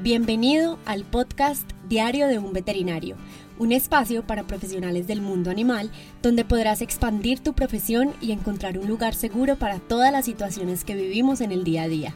Bienvenido al podcast Diario de un Veterinario, un espacio para profesionales del mundo animal donde podrás expandir tu profesión y encontrar un lugar seguro para todas las situaciones que vivimos en el día a día.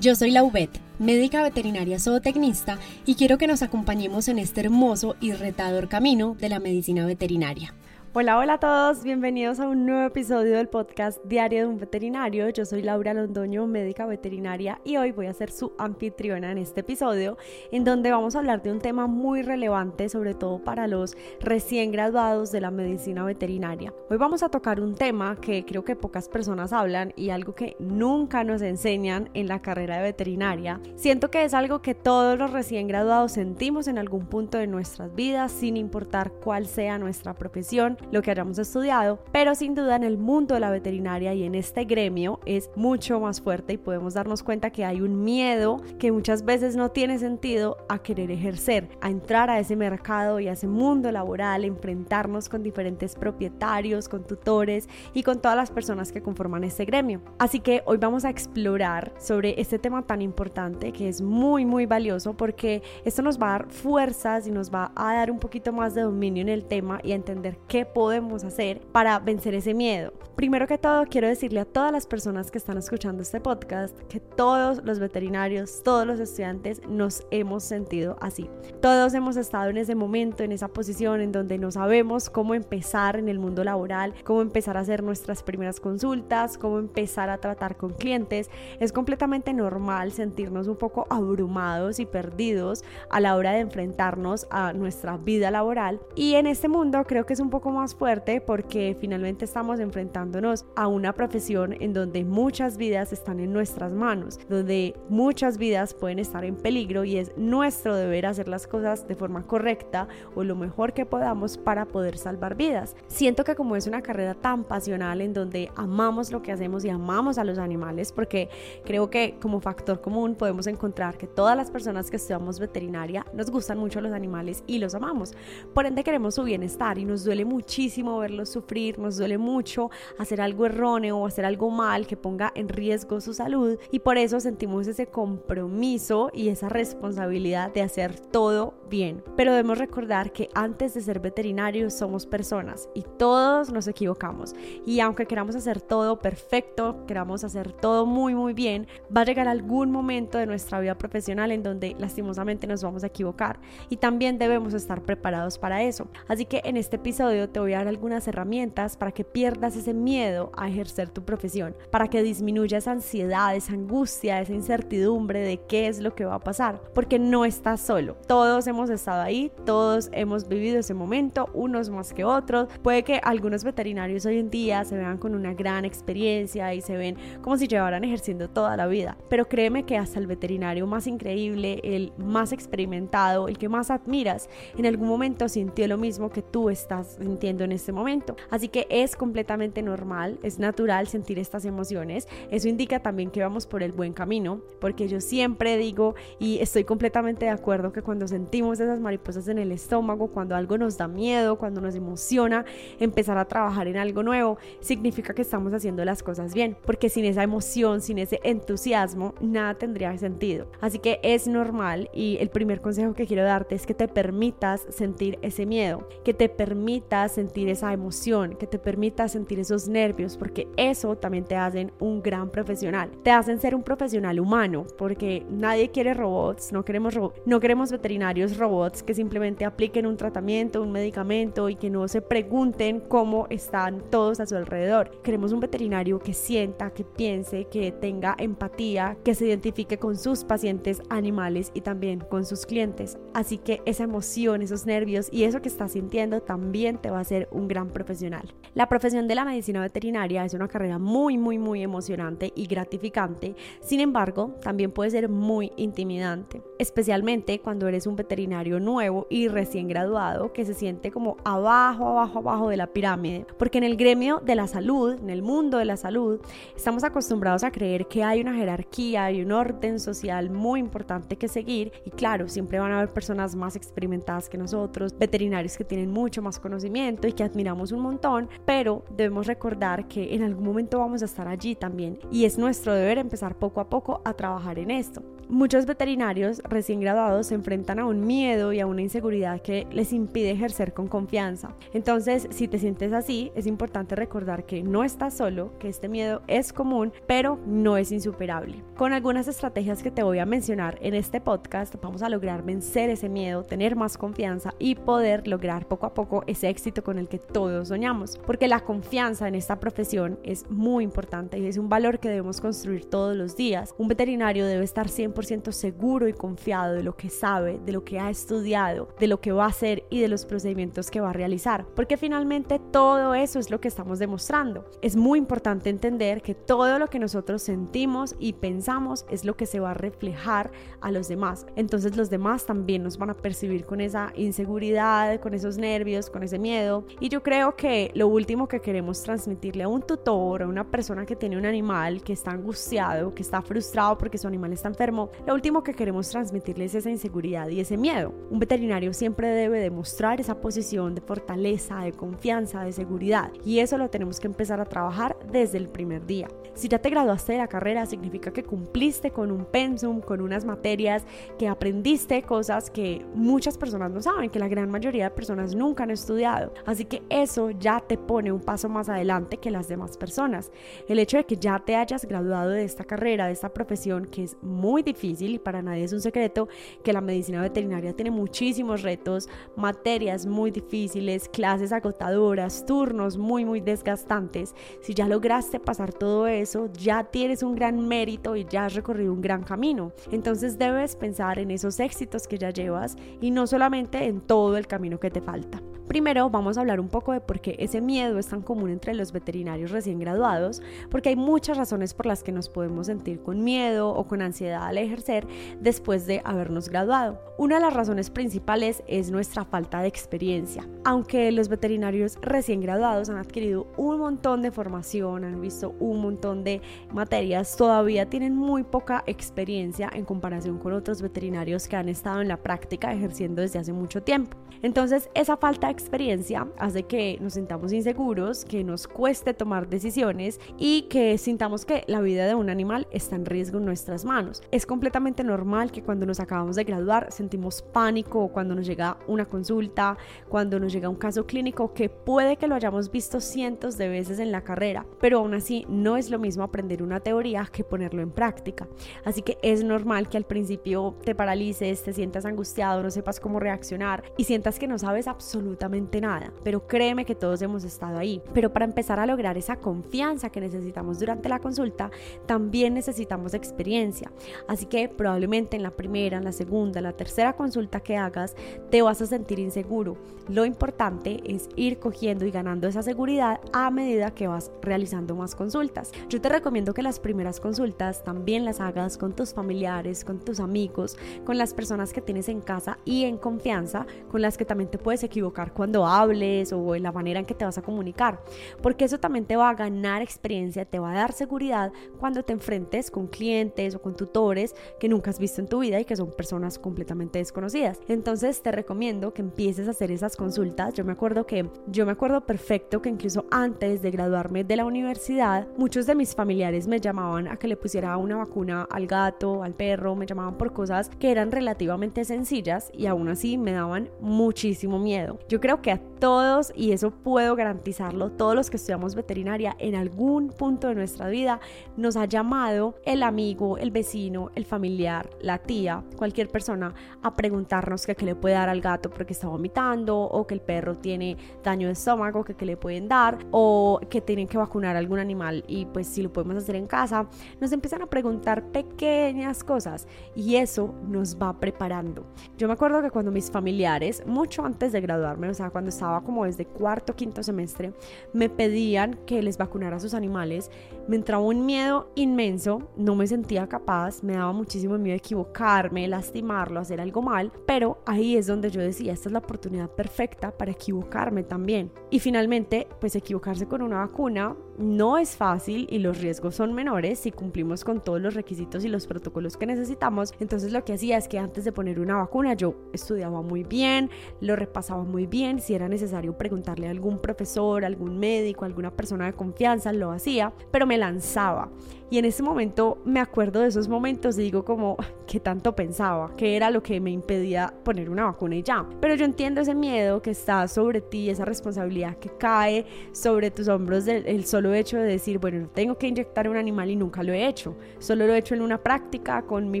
Yo soy Laubet, médica veterinaria zootecnista, y quiero que nos acompañemos en este hermoso y retador camino de la medicina veterinaria. Hola, hola a todos, bienvenidos a un nuevo episodio del podcast Diario de un Veterinario. Yo soy Laura Londoño, médica veterinaria, y hoy voy a ser su anfitriona en este episodio, en donde vamos a hablar de un tema muy relevante, sobre todo para los recién graduados de la medicina veterinaria. Hoy vamos a tocar un tema que creo que pocas personas hablan y algo que nunca nos enseñan en la carrera de veterinaria. Siento que es algo que todos los recién graduados sentimos en algún punto de nuestras vidas, sin importar cuál sea nuestra profesión lo que hayamos estudiado, pero sin duda en el mundo de la veterinaria y en este gremio es mucho más fuerte y podemos darnos cuenta que hay un miedo que muchas veces no tiene sentido a querer ejercer, a entrar a ese mercado y a ese mundo laboral, enfrentarnos con diferentes propietarios, con tutores y con todas las personas que conforman este gremio. Así que hoy vamos a explorar sobre este tema tan importante que es muy muy valioso porque esto nos va a dar fuerzas y nos va a dar un poquito más de dominio en el tema y a entender qué podemos hacer para vencer ese miedo. Primero que todo, quiero decirle a todas las personas que están escuchando este podcast que todos los veterinarios, todos los estudiantes nos hemos sentido así. Todos hemos estado en ese momento, en esa posición en donde no sabemos cómo empezar en el mundo laboral, cómo empezar a hacer nuestras primeras consultas, cómo empezar a tratar con clientes. Es completamente normal sentirnos un poco abrumados y perdidos a la hora de enfrentarnos a nuestra vida laboral. Y en este mundo creo que es un poco más más fuerte porque finalmente estamos enfrentándonos a una profesión en donde muchas vidas están en nuestras manos, donde muchas vidas pueden estar en peligro y es nuestro deber hacer las cosas de forma correcta o lo mejor que podamos para poder salvar vidas. Siento que como es una carrera tan pasional en donde amamos lo que hacemos y amamos a los animales, porque creo que como factor común podemos encontrar que todas las personas que estudiamos veterinaria nos gustan mucho los animales y los amamos. Por ende queremos su bienestar y nos duele mucho muchísimo verlos sufrir, nos duele mucho hacer algo erróneo o hacer algo mal que ponga en riesgo su salud y por eso sentimos ese compromiso y esa responsabilidad de hacer todo bien. Pero debemos recordar que antes de ser veterinarios somos personas y todos nos equivocamos y aunque queramos hacer todo perfecto, queramos hacer todo muy muy bien, va a llegar algún momento de nuestra vida profesional en donde lastimosamente nos vamos a equivocar y también debemos estar preparados para eso. Así que en este episodio te voy a dar algunas herramientas para que pierdas ese miedo a ejercer tu profesión, para que disminuya esa ansiedad, esa angustia, esa incertidumbre de qué es lo que va a pasar, porque no estás solo. Todos hemos estado ahí, todos hemos vivido ese momento, unos más que otros. Puede que algunos veterinarios hoy en día se vean con una gran experiencia y se ven como si llevaran ejerciendo toda la vida, pero créeme que hasta el veterinario más increíble, el más experimentado, el que más admiras, en algún momento sintió lo mismo que tú estás en este momento. Así que es completamente normal, es natural sentir estas emociones. Eso indica también que vamos por el buen camino, porque yo siempre digo y estoy completamente de acuerdo que cuando sentimos esas mariposas en el estómago, cuando algo nos da miedo, cuando nos emociona empezar a trabajar en algo nuevo, significa que estamos haciendo las cosas bien, porque sin esa emoción, sin ese entusiasmo, nada tendría sentido. Así que es normal y el primer consejo que quiero darte es que te permitas sentir ese miedo, que te permitas sentir esa emoción, que te permita sentir esos nervios, porque eso también te hacen un gran profesional. Te hacen ser un profesional humano, porque nadie quiere robots, no queremos no queremos veterinarios robots que simplemente apliquen un tratamiento, un medicamento y que no se pregunten cómo están todos a su alrededor. Queremos un veterinario que sienta, que piense, que tenga empatía, que se identifique con sus pacientes animales y también con sus clientes. Así que esa emoción, esos nervios y eso que estás sintiendo también te va a ser un gran profesional. La profesión de la medicina veterinaria es una carrera muy, muy, muy emocionante y gratificante. Sin embargo, también puede ser muy intimidante, especialmente cuando eres un veterinario nuevo y recién graduado que se siente como abajo, abajo, abajo de la pirámide. Porque en el gremio de la salud, en el mundo de la salud, estamos acostumbrados a creer que hay una jerarquía y un orden social muy importante que seguir. Y claro, siempre van a haber personas más experimentadas que nosotros, veterinarios que tienen mucho más conocimiento y que admiramos un montón, pero debemos recordar que en algún momento vamos a estar allí también y es nuestro deber empezar poco a poco a trabajar en esto. Muchos veterinarios recién graduados se enfrentan a un miedo y a una inseguridad que les impide ejercer con confianza. Entonces, si te sientes así, es importante recordar que no estás solo, que este miedo es común, pero no es insuperable. Con algunas estrategias que te voy a mencionar en este podcast, vamos a lograr vencer ese miedo, tener más confianza y poder lograr poco a poco ese éxito con el que todos soñamos. Porque la confianza en esta profesión es muy importante y es un valor que debemos construir todos los días. Un veterinario debe estar 100% seguro y confiado de lo que sabe, de lo que ha estudiado, de lo que va a hacer y de los procedimientos que va a realizar. Porque finalmente todo eso es lo que estamos demostrando. Es muy importante entender que todo lo que nosotros sentimos y pensamos es lo que se va a reflejar a los demás. Entonces los demás también nos van a percibir con esa inseguridad, con esos nervios, con ese miedo. Y yo creo que lo último que queremos transmitirle a un tutor, a una persona que tiene un animal que está angustiado, que está frustrado porque su animal está enfermo, lo último que queremos transmitirles es esa inseguridad y ese miedo. Un veterinario siempre debe demostrar esa posición de fortaleza, de confianza, de seguridad y eso lo tenemos que empezar a trabajar desde el primer día. Si ya te graduaste de la carrera, significa que cumpliste con un pensum, con unas materias, que aprendiste cosas que muchas personas no saben, que la gran mayoría de personas nunca han estudiado. Así que eso ya te pone un paso más adelante que las demás personas. El hecho de que ya te hayas graduado de esta carrera, de esta profesión, que es muy difícil, y para nadie es un secreto que la medicina veterinaria tiene muchísimos retos, materias muy difíciles, clases agotadoras, turnos muy muy desgastantes. Si ya lograste pasar todo eso, ya tienes un gran mérito y ya has recorrido un gran camino. Entonces debes pensar en esos éxitos que ya llevas y no solamente en todo el camino que te falta. Primero vamos a hablar un poco de por qué ese miedo es tan común entre los veterinarios recién graduados, porque hay muchas razones por las que nos podemos sentir con miedo o con ansiedad al ejercer después de habernos graduado. Una de las razones principales es nuestra falta de experiencia. Aunque los veterinarios recién graduados han adquirido un montón de formación, han visto un montón de materias, todavía tienen muy poca experiencia en comparación con otros veterinarios que han estado en la práctica ejerciendo desde hace mucho tiempo. Entonces, esa falta de experiencia hace que nos sintamos inseguros, que nos cueste tomar decisiones y que sintamos que la vida de un animal está en riesgo en nuestras manos. Es completamente normal que cuando nos acabamos de graduar sentimos pánico cuando nos llega una consulta, cuando nos llega un caso clínico que puede que lo hayamos visto cientos de veces en la carrera, pero aún así no es lo mismo aprender una teoría que ponerlo en práctica. Así que es normal que al principio te paralices, te sientas angustiado, no sepas cómo reaccionar y sientas que no sabes absolutamente nada, pero créeme que todos hemos estado ahí. Pero para empezar a lograr esa confianza que necesitamos durante la consulta, también necesitamos experiencia. Así que probablemente en la primera, en la segunda, en la tercera consulta que hagas, te vas a sentir inseguro. Lo importante es ir cogiendo y ganando esa seguridad a medida que vas realizando más consultas. Yo te recomiendo que las primeras consultas también las hagas con tus familiares, con tus amigos, con las personas que tienes en casa y en confianza, con las que también te puedes equivocar cuando hables o en la manera en que te vas a comunicar, porque eso también te va a ganar experiencia, te va a dar seguridad cuando te enfrentes con clientes o con tutores que nunca has visto en tu vida y que son personas completamente desconocidas. Entonces te recomiendo que empieces a hacer esas consultas. Yo me acuerdo que yo me acuerdo perfecto que incluso antes de graduarme de la universidad, muchos de mis familiares me llamaban a que le pusiera una vacuna al gato, al perro, me llamaban por cosas que eran relativamente sencillas y aún así me daban muchísimo miedo. Yo creo que a todos, y eso puedo garantizarlo, todos los que estudiamos veterinaria en algún punto de nuestra vida nos ha llamado el amigo, el vecino, el familiar, la tía, cualquier persona a preguntarnos qué le puede dar al gato porque está vomitando o que el perro tiene daño de estómago, que qué le pueden dar o que tienen que vacunar a algún animal y pues si lo podemos hacer en casa, nos empiezan a preguntar pequeñas cosas y eso nos va preparando. Yo me acuerdo que cuando mis familiares, mucho antes de graduarme, o sea, cuando estaba como desde cuarto, quinto semestre, me pedían que les vacunara a sus animales, me entraba un miedo inmenso, no me sentía capaz, me daba muchísimo miedo equivocarme, lastimarlo, hacer algo mal, pero ahí es donde yo decía, esta es la oportunidad perfecta para equivocarme también. Y finalmente, pues equivocarse con una vacuna no es fácil y los riesgos son menores si cumplimos con todos los requisitos y los protocolos que necesitamos. Entonces lo que hacía es que antes de poner una vacuna yo estudiaba muy bien, lo repasaba muy bien, si era necesario preguntarle a algún profesor, algún médico, alguna persona de confianza, lo hacía, pero me lanzaba. Y en ese momento me acuerdo de esos momentos y digo como, ¿qué tanto pensaba? ¿Qué era lo que me impedía poner una vacuna y ya? Pero yo entiendo ese miedo que está sobre ti, esa responsabilidad que cae sobre tus hombros del solo hecho de decir, bueno, no tengo que inyectar un animal y nunca lo he hecho. Solo lo he hecho en una práctica con mi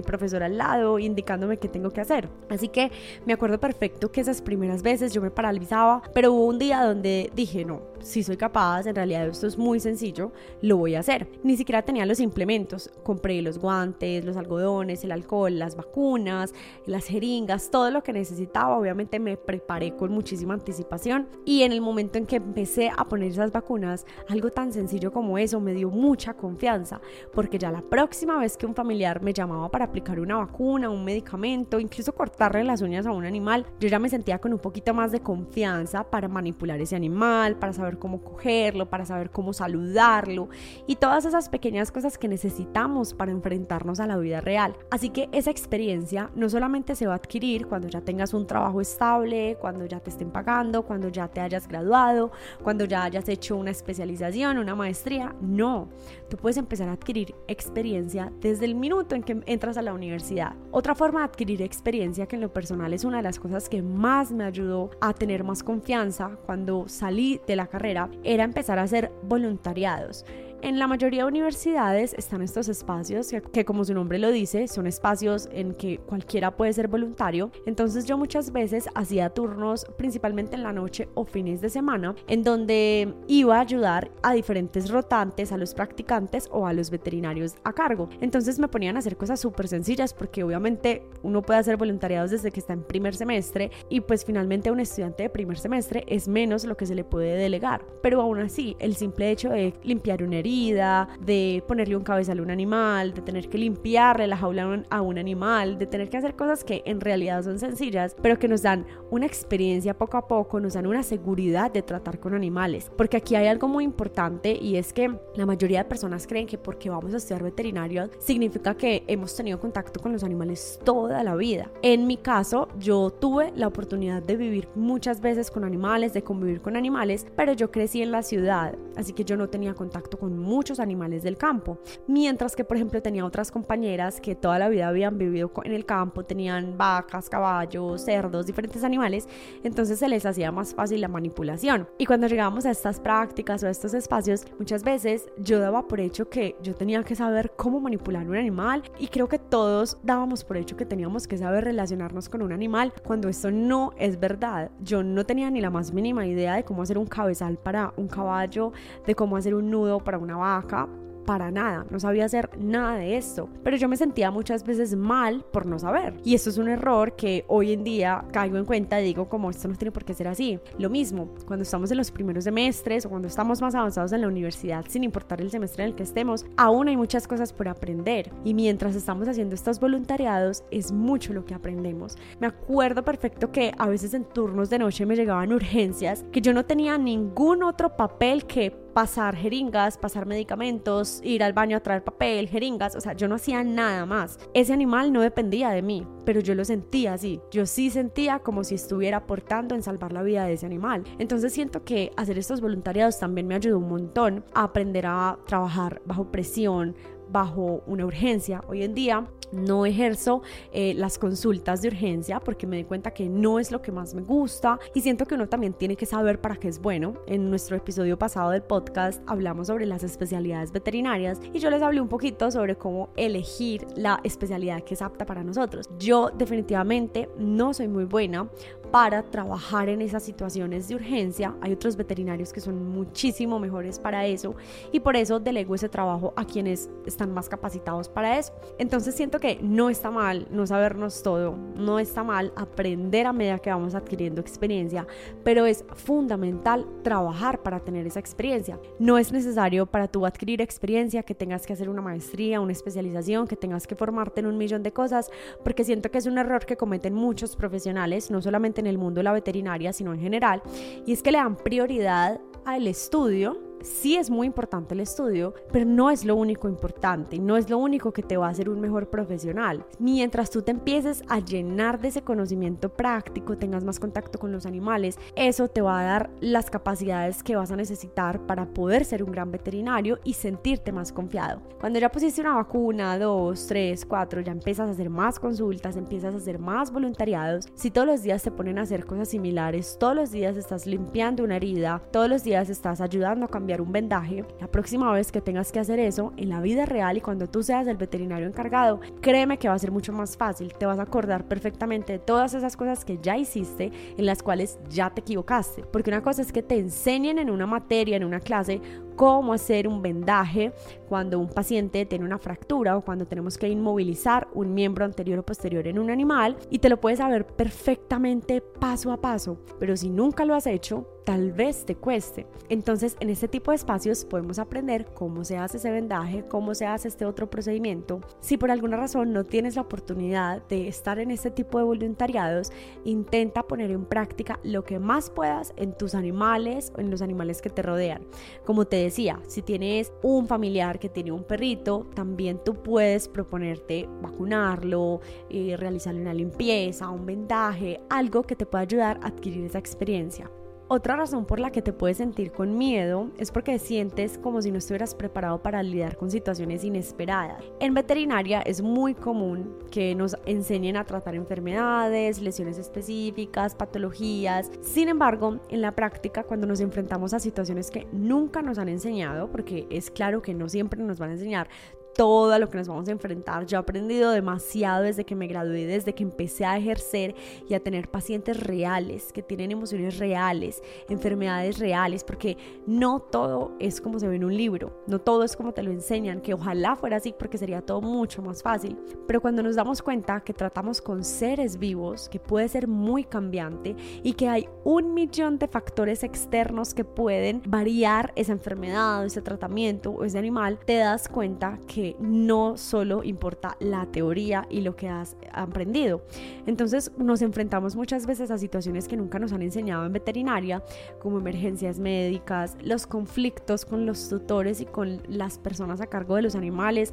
profesor al lado, indicándome qué tengo que hacer. Así que me acuerdo perfecto que esas primeras veces yo me paralizaba, pero hubo un día donde dije, no, si soy capaz, en realidad esto es muy sencillo, lo voy a hacer. Ni siquiera tenía los implementos, compré los guantes, los algodones, el alcohol, las vacunas, las jeringas, todo lo que necesitaba, obviamente me preparé con muchísima anticipación. Y en el momento en que empecé a poner esas vacunas, algo tan sencillo como eso me dio mucha confianza, porque ya la próxima vez que un familiar me llamaba para aplicar una vacuna, un medicamento, incluso cortarle las uñas a un animal, yo ya me sentía con un poquito más de confianza para manipular ese animal, para saber cómo cogerlo, para saber cómo saludarlo. Y todas esas pequeñas cosas que necesitamos para enfrentarnos a la vida real. Así que esa experiencia no solamente se va a adquirir cuando ya tengas un trabajo estable, cuando ya te estén pagando, cuando ya te hayas graduado, cuando ya hayas hecho una especialización, una maestría, no. Tú puedes empezar a adquirir experiencia desde el minuto en que entras a la universidad. Otra forma de adquirir experiencia que en lo personal es una de las cosas que más me ayudó a tener más confianza cuando salí de la carrera era empezar a hacer voluntariados. En la mayoría de universidades están estos espacios que, como su nombre lo dice, son espacios en que cualquiera puede ser voluntario. Entonces yo muchas veces hacía turnos, principalmente en la noche o fines de semana, en donde iba a ayudar a diferentes rotantes, a los practicantes o a los veterinarios a cargo. Entonces me ponían a hacer cosas súper sencillas porque obviamente uno puede hacer voluntariados desde que está en primer semestre y pues finalmente a un estudiante de primer semestre es menos lo que se le puede delegar. Pero aún así, el simple hecho de limpiar una herida, de ponerle un cabezal a un animal, de tener que limpiarle la jaula a un animal, de tener que hacer cosas que en realidad son sencillas, pero que nos dan una experiencia poco a poco, nos dan una seguridad de tratar con animales. Porque aquí hay algo muy importante y es que la mayoría de personas creen que porque vamos a estudiar veterinario significa que hemos tenido contacto con los animales toda la vida. En mi caso, yo tuve la oportunidad de vivir muchas veces con animales, de convivir con animales, pero yo crecí en la ciudad, así que yo no tenía contacto con muchos animales del campo. Mientras que, por ejemplo, tenía otras compañeras que toda la vida habían vivido en el campo, tenían vacas, caballos, cerdos, diferentes animales, entonces se les hacía más fácil la manipulación. Y cuando llegábamos a estas prácticas o a estos espacios, muchas veces yo daba por hecho que yo tenía que saber cómo manipular un animal y creo que todos dábamos por hecho que teníamos que saber relacionarnos con un animal cuando esto no es verdad. Yo no tenía ni la más mínima idea de cómo hacer un cabezal para un caballo, de cómo hacer un nudo para una vaca para nada, no sabía hacer nada de esto, pero yo me sentía muchas veces mal por no saber. Y esto es un error que hoy en día caigo en cuenta y digo como esto no tiene por qué ser así. Lo mismo, cuando estamos en los primeros semestres o cuando estamos más avanzados en la universidad, sin importar el semestre en el que estemos, aún hay muchas cosas por aprender. Y mientras estamos haciendo estos voluntariados, es mucho lo que aprendemos. Me acuerdo perfecto que a veces en turnos de noche me llegaban urgencias que yo no tenía ningún otro papel que pasar jeringas, pasar medicamentos, ir al baño a traer papel, jeringas, o sea, yo no hacía nada más. Ese animal no dependía de mí, pero yo lo sentía así. Yo sí sentía como si estuviera aportando en salvar la vida de ese animal. Entonces siento que hacer estos voluntariados también me ayudó un montón a aprender a trabajar bajo presión, bajo una urgencia. Hoy en día no ejerzo eh, las consultas de urgencia porque me di cuenta que no es lo que más me gusta y siento que uno también tiene que saber para qué es bueno. En nuestro episodio pasado del podcast hablamos sobre las especialidades veterinarias y yo les hablé un poquito sobre cómo elegir la especialidad que es apta para nosotros. Yo definitivamente no soy muy buena para trabajar en esas situaciones de urgencia. Hay otros veterinarios que son muchísimo mejores para eso y por eso delego ese trabajo a quienes están más capacitados para eso. Entonces siento que no está mal no sabernos todo, no está mal aprender a medida que vamos adquiriendo experiencia, pero es fundamental trabajar para tener esa experiencia. No es necesario para tú adquirir experiencia que tengas que hacer una maestría, una especialización, que tengas que formarte en un millón de cosas, porque siento que es un error que cometen muchos profesionales, no solamente en el mundo de la veterinaria, sino en general, y es que le dan prioridad al estudio sí es muy importante el estudio, pero no es lo único importante, no es lo único que te va a hacer un mejor profesional. Mientras tú te empieces a llenar de ese conocimiento práctico, tengas más contacto con los animales, eso te va a dar las capacidades que vas a necesitar para poder ser un gran veterinario y sentirte más confiado. Cuando ya pusiste una vacuna, dos, tres, cuatro, ya empiezas a hacer más consultas, empiezas a hacer más voluntariados. Si todos los días te ponen a hacer cosas similares, todos los días estás limpiando una herida, todos los días estás ayudando a cambiar un vendaje, la próxima vez que tengas que hacer eso en la vida real y cuando tú seas el veterinario encargado, créeme que va a ser mucho más fácil. Te vas a acordar perfectamente de todas esas cosas que ya hiciste, en las cuales ya te equivocaste. Porque una cosa es que te enseñen en una materia, en una clase, cómo hacer un vendaje cuando un paciente tiene una fractura o cuando tenemos que inmovilizar un miembro anterior o posterior en un animal y te lo puedes saber perfectamente paso a paso, pero si nunca lo has hecho, tal vez te cueste. Entonces, en este tipo de espacios podemos aprender cómo se hace ese vendaje, cómo se hace este otro procedimiento. Si por alguna razón no tienes la oportunidad de estar en este tipo de voluntariados, intenta poner en práctica lo que más puedas en tus animales o en los animales que te rodean. Como te si tienes un familiar que tiene un perrito, también tú puedes proponerte vacunarlo, eh, realizarle una limpieza, un vendaje, algo que te pueda ayudar a adquirir esa experiencia. Otra razón por la que te puedes sentir con miedo es porque sientes como si no estuvieras preparado para lidiar con situaciones inesperadas. En veterinaria es muy común que nos enseñen a tratar enfermedades, lesiones específicas, patologías. Sin embargo, en la práctica, cuando nos enfrentamos a situaciones que nunca nos han enseñado, porque es claro que no siempre nos van a enseñar todo a lo que nos vamos a enfrentar. Yo he aprendido demasiado desde que me gradué, desde que empecé a ejercer y a tener pacientes reales, que tienen emociones reales, enfermedades reales, porque no todo es como se ve en un libro, no todo es como te lo enseñan, que ojalá fuera así porque sería todo mucho más fácil. Pero cuando nos damos cuenta que tratamos con seres vivos, que puede ser muy cambiante y que hay un millón de factores externos que pueden variar esa enfermedad, ese tratamiento o ese animal, te das cuenta que no solo importa la teoría y lo que has aprendido. Entonces nos enfrentamos muchas veces a situaciones que nunca nos han enseñado en veterinaria, como emergencias médicas, los conflictos con los tutores y con las personas a cargo de los animales.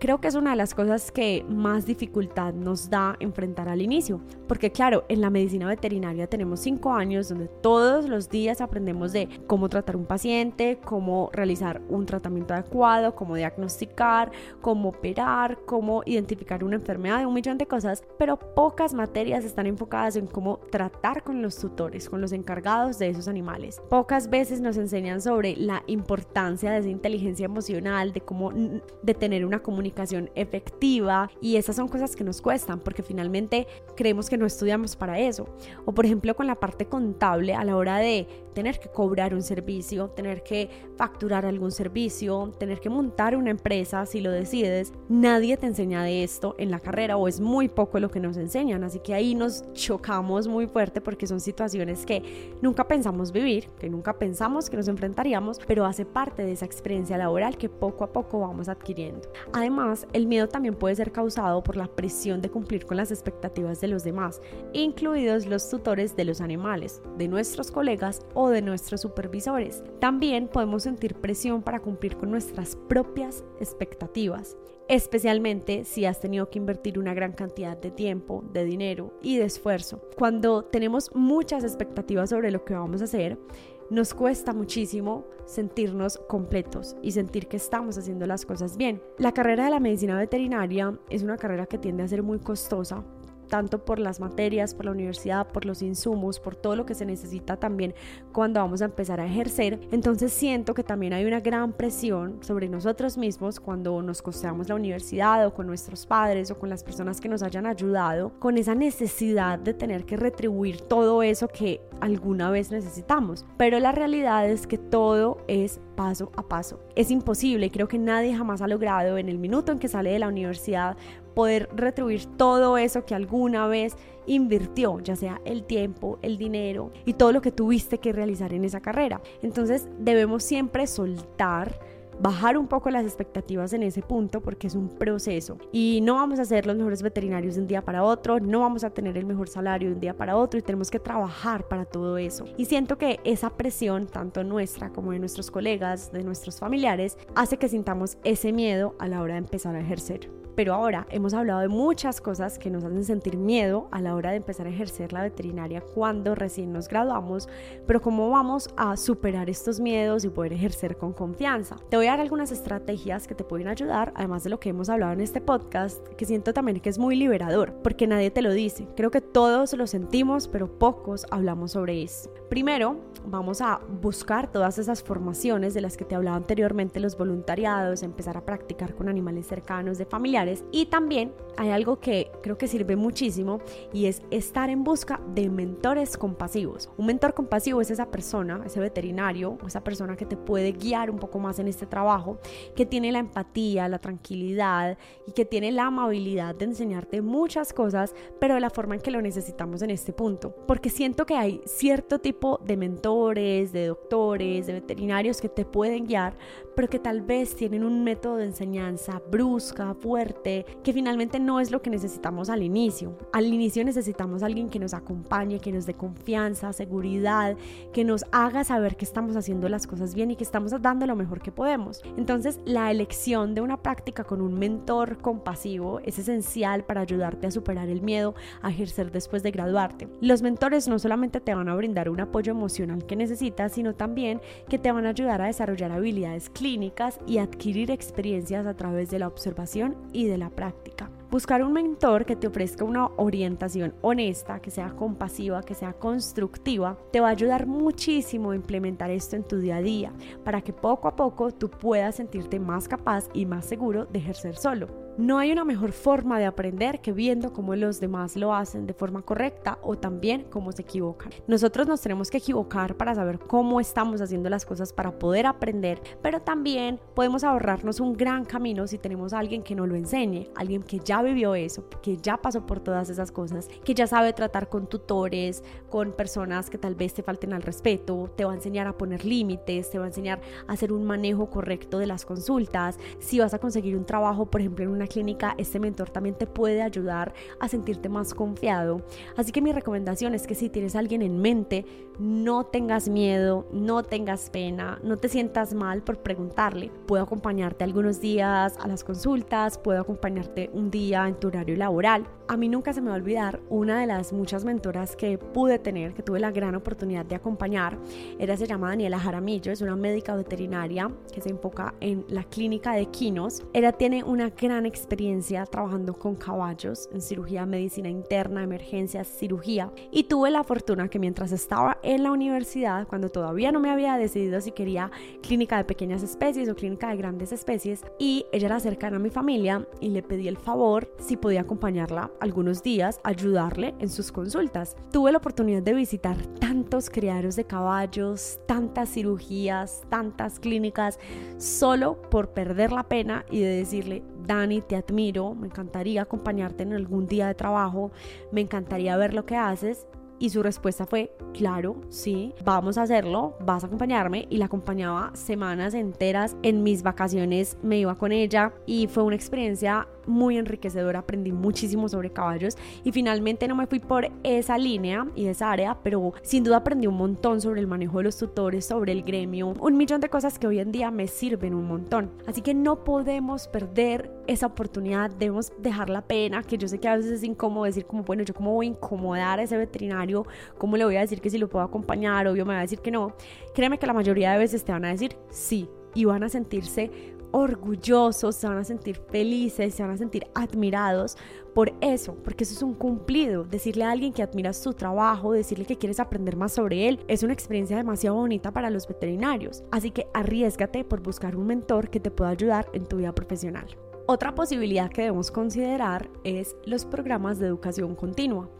Creo que es una de las cosas que más dificultad nos da enfrentar al inicio, porque claro, en la medicina veterinaria tenemos cinco años donde todos los días aprendemos de cómo tratar un paciente, cómo realizar un tratamiento adecuado, cómo diagnosticar, cómo operar, cómo identificar una enfermedad, un millón de cosas, pero pocas materias están enfocadas en cómo tratar con los tutores, con los encargados de esos animales. Pocas veces nos enseñan sobre la importancia de esa inteligencia emocional, de cómo de tener una comunicación efectiva y esas son cosas que nos cuestan porque finalmente creemos que no estudiamos para eso. O por ejemplo con la parte contable a la hora de tener que cobrar un servicio, tener que facturar algún servicio, tener que montar una empresa, si lo decides, nadie te enseña de esto en la carrera o es muy poco lo que nos enseñan. Así que ahí nos chocamos muy fuerte porque son situaciones que nunca pensamos vivir, que nunca pensamos que nos enfrentaríamos, pero hace parte de esa experiencia laboral que poco a poco vamos adquiriendo. Además, el miedo también puede ser causado por la presión de cumplir con las expectativas de los demás, incluidos los tutores de los animales, de nuestros colegas o de nuestros supervisores. También podemos sentir presión para cumplir con nuestras propias expectativas, especialmente si has tenido que invertir una gran cantidad de tiempo, de dinero y de esfuerzo. Cuando tenemos muchas expectativas sobre lo que vamos a hacer, nos cuesta muchísimo sentirnos completos y sentir que estamos haciendo las cosas bien. La carrera de la medicina veterinaria es una carrera que tiende a ser muy costosa tanto por las materias, por la universidad, por los insumos, por todo lo que se necesita también cuando vamos a empezar a ejercer. Entonces siento que también hay una gran presión sobre nosotros mismos cuando nos costeamos la universidad o con nuestros padres o con las personas que nos hayan ayudado, con esa necesidad de tener que retribuir todo eso que alguna vez necesitamos. Pero la realidad es que todo es paso a paso. Es imposible creo que nadie jamás ha logrado en el minuto en que sale de la universidad poder retribuir todo eso que alguna vez invirtió, ya sea el tiempo, el dinero y todo lo que tuviste que realizar en esa carrera. Entonces debemos siempre soltar bajar un poco las expectativas en ese punto porque es un proceso y no vamos a ser los mejores veterinarios de un día para otro, no vamos a tener el mejor salario de un día para otro y tenemos que trabajar para todo eso. Y siento que esa presión, tanto nuestra como de nuestros colegas, de nuestros familiares, hace que sintamos ese miedo a la hora de empezar a ejercer. Pero ahora hemos hablado de muchas cosas que nos hacen sentir miedo a la hora de empezar a ejercer la veterinaria cuando recién nos graduamos, pero cómo vamos a superar estos miedos y poder ejercer con confianza. Te voy a dar algunas estrategias que te pueden ayudar, además de lo que hemos hablado en este podcast, que siento también que es muy liberador, porque nadie te lo dice. Creo que todos lo sentimos, pero pocos hablamos sobre eso. Primero, vamos a buscar todas esas formaciones de las que te hablaba anteriormente, los voluntariados, empezar a practicar con animales cercanos de familiares y también hay algo que creo que sirve muchísimo y es estar en busca de mentores compasivos. Un mentor compasivo es esa persona, ese veterinario, esa persona que te puede guiar un poco más en este trabajo, que tiene la empatía, la tranquilidad y que tiene la amabilidad de enseñarte muchas cosas, pero de la forma en que lo necesitamos en este punto. Porque siento que hay cierto tipo de mentores, de doctores, de veterinarios que te pueden guiar, pero que tal vez tienen un método de enseñanza brusca, fuerte, que finalmente no es lo que necesitamos al inicio. Al inicio necesitamos alguien que nos acompañe, que nos dé confianza, seguridad, que nos haga saber que estamos haciendo las cosas bien y que estamos dando lo mejor que podemos. Entonces, la elección de una práctica con un mentor compasivo es esencial para ayudarte a superar el miedo a ejercer después de graduarte. Los mentores no solamente te van a brindar un apoyo emocional que necesitas, sino también que te van a ayudar a desarrollar habilidades clínicas y adquirir experiencias a través de la observación y de la práctica. Buscar un mentor que te ofrezca una orientación honesta, que sea compasiva, que sea constructiva, te va a ayudar muchísimo a implementar esto en tu día a día, para que poco a poco tú puedas sentirte más capaz y más seguro de ejercer solo. No hay una mejor forma de aprender que viendo cómo los demás lo hacen de forma correcta o también cómo se equivocan. Nosotros nos tenemos que equivocar para saber cómo estamos haciendo las cosas para poder aprender, pero también podemos ahorrarnos un gran camino si tenemos a alguien que nos lo enseñe, alguien que ya vivió eso, que ya pasó por todas esas cosas, que ya sabe tratar con tutores, con personas que tal vez te falten al respeto, te va a enseñar a poner límites, te va a enseñar a hacer un manejo correcto de las consultas, si vas a conseguir un trabajo, por ejemplo, en una clínica, este mentor también te puede ayudar a sentirte más confiado. Así que mi recomendación es que si tienes a alguien en mente, no tengas miedo, no tengas pena, no te sientas mal por preguntarle. Puedo acompañarte algunos días a las consultas, puedo acompañarte un día en tu horario laboral. A mí nunca se me va a olvidar una de las muchas mentoras que pude tener, que tuve la gran oportunidad de acompañar. Ella se llama Daniela Jaramillo, es una médica veterinaria que se enfoca en la clínica de Quinos. Ella tiene una gran experiencia trabajando con caballos en cirugía, medicina interna, emergencias, cirugía. Y tuve la fortuna que mientras estaba en la universidad, cuando todavía no me había decidido si quería clínica de pequeñas especies o clínica de grandes especies, y ella era cercana a mi familia y le pedí el favor si podía acompañarla algunos días, ayudarle en sus consultas. Tuve la oportunidad de visitar tantos criaderos de caballos, tantas cirugías, tantas clínicas, solo por perder la pena y de decirle, Dani, te admiro, me encantaría acompañarte en algún día de trabajo, me encantaría ver lo que haces. Y su respuesta fue, claro, sí, vamos a hacerlo, vas a acompañarme. Y la acompañaba semanas enteras en mis vacaciones, me iba con ella y fue una experiencia muy enriquecedora, aprendí muchísimo sobre caballos y finalmente no me fui por esa línea y esa área, pero sin duda aprendí un montón sobre el manejo de los tutores, sobre el gremio, un millón de cosas que hoy en día me sirven un montón. Así que no podemos perder esa oportunidad, debemos dejar la pena, que yo sé que a veces es incómodo decir como, bueno, yo cómo voy a incomodar a ese veterinario, cómo le voy a decir que si lo puedo acompañar, obvio me va a decir que no. Créeme que la mayoría de veces te van a decir sí y van a sentirse orgullosos, se van a sentir felices, se van a sentir admirados por eso, porque eso es un cumplido. Decirle a alguien que admiras su trabajo, decirle que quieres aprender más sobre él, es una experiencia demasiado bonita para los veterinarios. Así que arriesgate por buscar un mentor que te pueda ayudar en tu vida profesional. Otra posibilidad que debemos considerar es los programas de educación continua.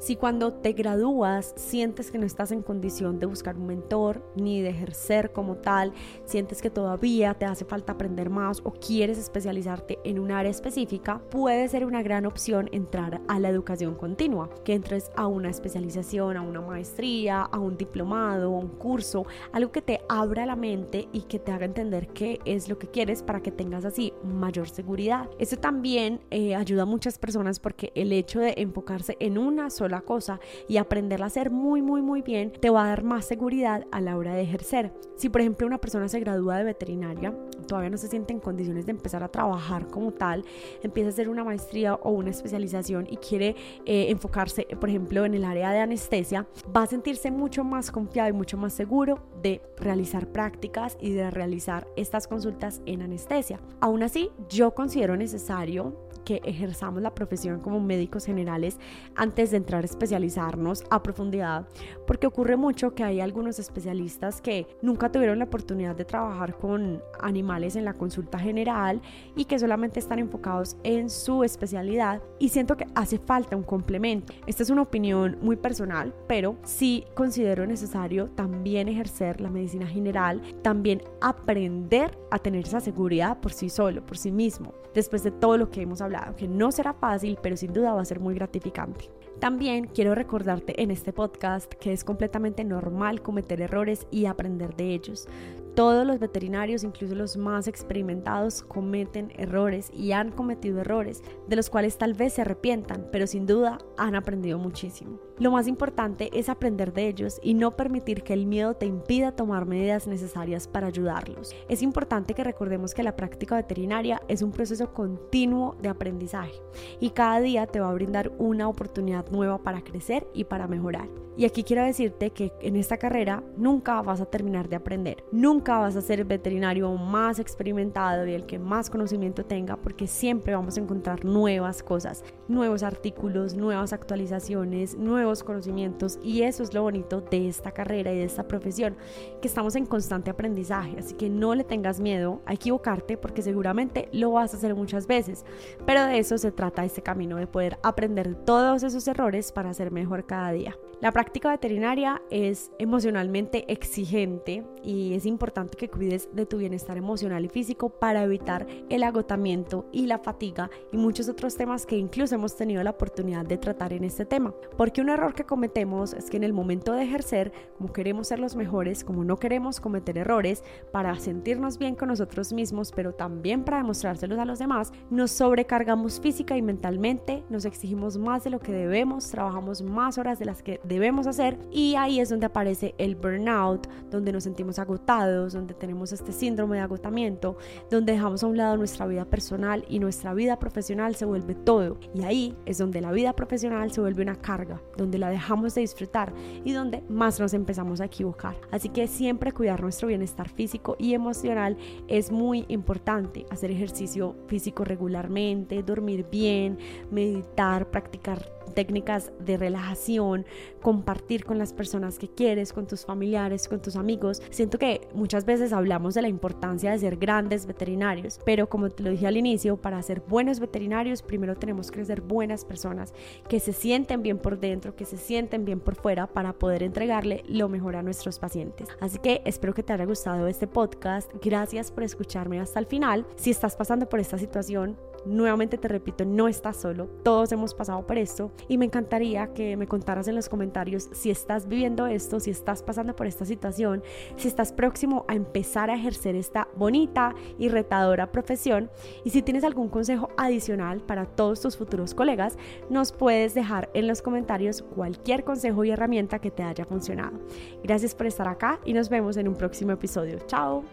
Si cuando te gradúas sientes que no estás en condición de buscar un mentor ni de ejercer como tal, sientes que todavía te hace falta aprender más o quieres especializarte en un área específica, puede ser una gran opción entrar a la educación continua, que entres a una especialización, a una maestría, a un diplomado, a un curso, algo que te abra la mente y que te haga entender qué es lo que quieres para que tengas así mayor seguridad. Eso también eh, ayuda a muchas personas porque el hecho de enfocarse en una sola la cosa y aprenderla a hacer muy, muy, muy bien, te va a dar más seguridad a la hora de ejercer. Si, por ejemplo, una persona se gradúa de veterinaria, todavía no se siente en condiciones de empezar a trabajar como tal, empieza a hacer una maestría o una especialización y quiere eh, enfocarse, por ejemplo, en el área de anestesia, va a sentirse mucho más confiado y mucho más seguro de realizar prácticas y de realizar estas consultas en anestesia. Aún así, yo considero necesario que ejerzamos la profesión como médicos generales antes de entrar a especializarnos a profundidad, porque ocurre mucho que hay algunos especialistas que nunca tuvieron la oportunidad de trabajar con animales en la consulta general y que solamente están enfocados en su especialidad y siento que hace falta un complemento. Esta es una opinión muy personal, pero sí considero necesario también ejercer la medicina general, también aprender a tener esa seguridad por sí solo, por sí mismo, después de todo lo que hemos hablado que no será fácil, pero sin duda va a ser muy gratificante. También quiero recordarte en este podcast que es completamente normal cometer errores y aprender de ellos. Todos los veterinarios, incluso los más experimentados, cometen errores y han cometido errores de los cuales tal vez se arrepientan, pero sin duda han aprendido muchísimo. Lo más importante es aprender de ellos y no permitir que el miedo te impida tomar medidas necesarias para ayudarlos. Es importante que recordemos que la práctica veterinaria es un proceso continuo de aprendizaje y cada día te va a brindar una oportunidad nueva para crecer y para mejorar. Y aquí quiero decirte que en esta carrera nunca vas a terminar de aprender. Nunca vas a ser el veterinario más experimentado y el que más conocimiento tenga porque siempre vamos a encontrar nuevas cosas, nuevos artículos, nuevas actualizaciones, nuevos conocimientos y eso es lo bonito de esta carrera y de esta profesión, que estamos en constante aprendizaje. Así que no le tengas miedo a equivocarte porque seguramente lo vas a hacer muchas veces. Pero de eso se trata este camino, de poder aprender todos esos errores para ser mejor cada día. La práctica veterinaria es emocionalmente exigente y es importante que cuides de tu bienestar emocional y físico para evitar el agotamiento y la fatiga y muchos otros temas que incluso hemos tenido la oportunidad de tratar en este tema. Porque un error que cometemos es que en el momento de ejercer, como queremos ser los mejores, como no queremos cometer errores para sentirnos bien con nosotros mismos, pero también para demostrárselos a los demás, nos sobrecargamos física y mentalmente, nos exigimos más de lo que debemos, trabajamos más horas de las que debemos hacer y ahí es donde aparece el burnout, donde nos sentimos agotados, donde tenemos este síndrome de agotamiento, donde dejamos a un lado nuestra vida personal y nuestra vida profesional se vuelve todo. Y ahí es donde la vida profesional se vuelve una carga, donde la dejamos de disfrutar y donde más nos empezamos a equivocar. Así que siempre cuidar nuestro bienestar físico y emocional es muy importante. Hacer ejercicio físico regularmente, dormir bien, meditar, practicar técnicas de relajación, compartir con las personas que quieres, con tus familiares, con tus amigos. Siento que muchas veces hablamos de la importancia de ser grandes veterinarios, pero como te lo dije al inicio, para ser buenos veterinarios primero tenemos que ser buenas personas que se sienten bien por dentro, que se sienten bien por fuera para poder entregarle lo mejor a nuestros pacientes. Así que espero que te haya gustado este podcast. Gracias por escucharme hasta el final. Si estás pasando por esta situación, Nuevamente te repito, no estás solo, todos hemos pasado por esto y me encantaría que me contaras en los comentarios si estás viviendo esto, si estás pasando por esta situación, si estás próximo a empezar a ejercer esta bonita y retadora profesión y si tienes algún consejo adicional para todos tus futuros colegas, nos puedes dejar en los comentarios cualquier consejo y herramienta que te haya funcionado. Gracias por estar acá y nos vemos en un próximo episodio. Chao.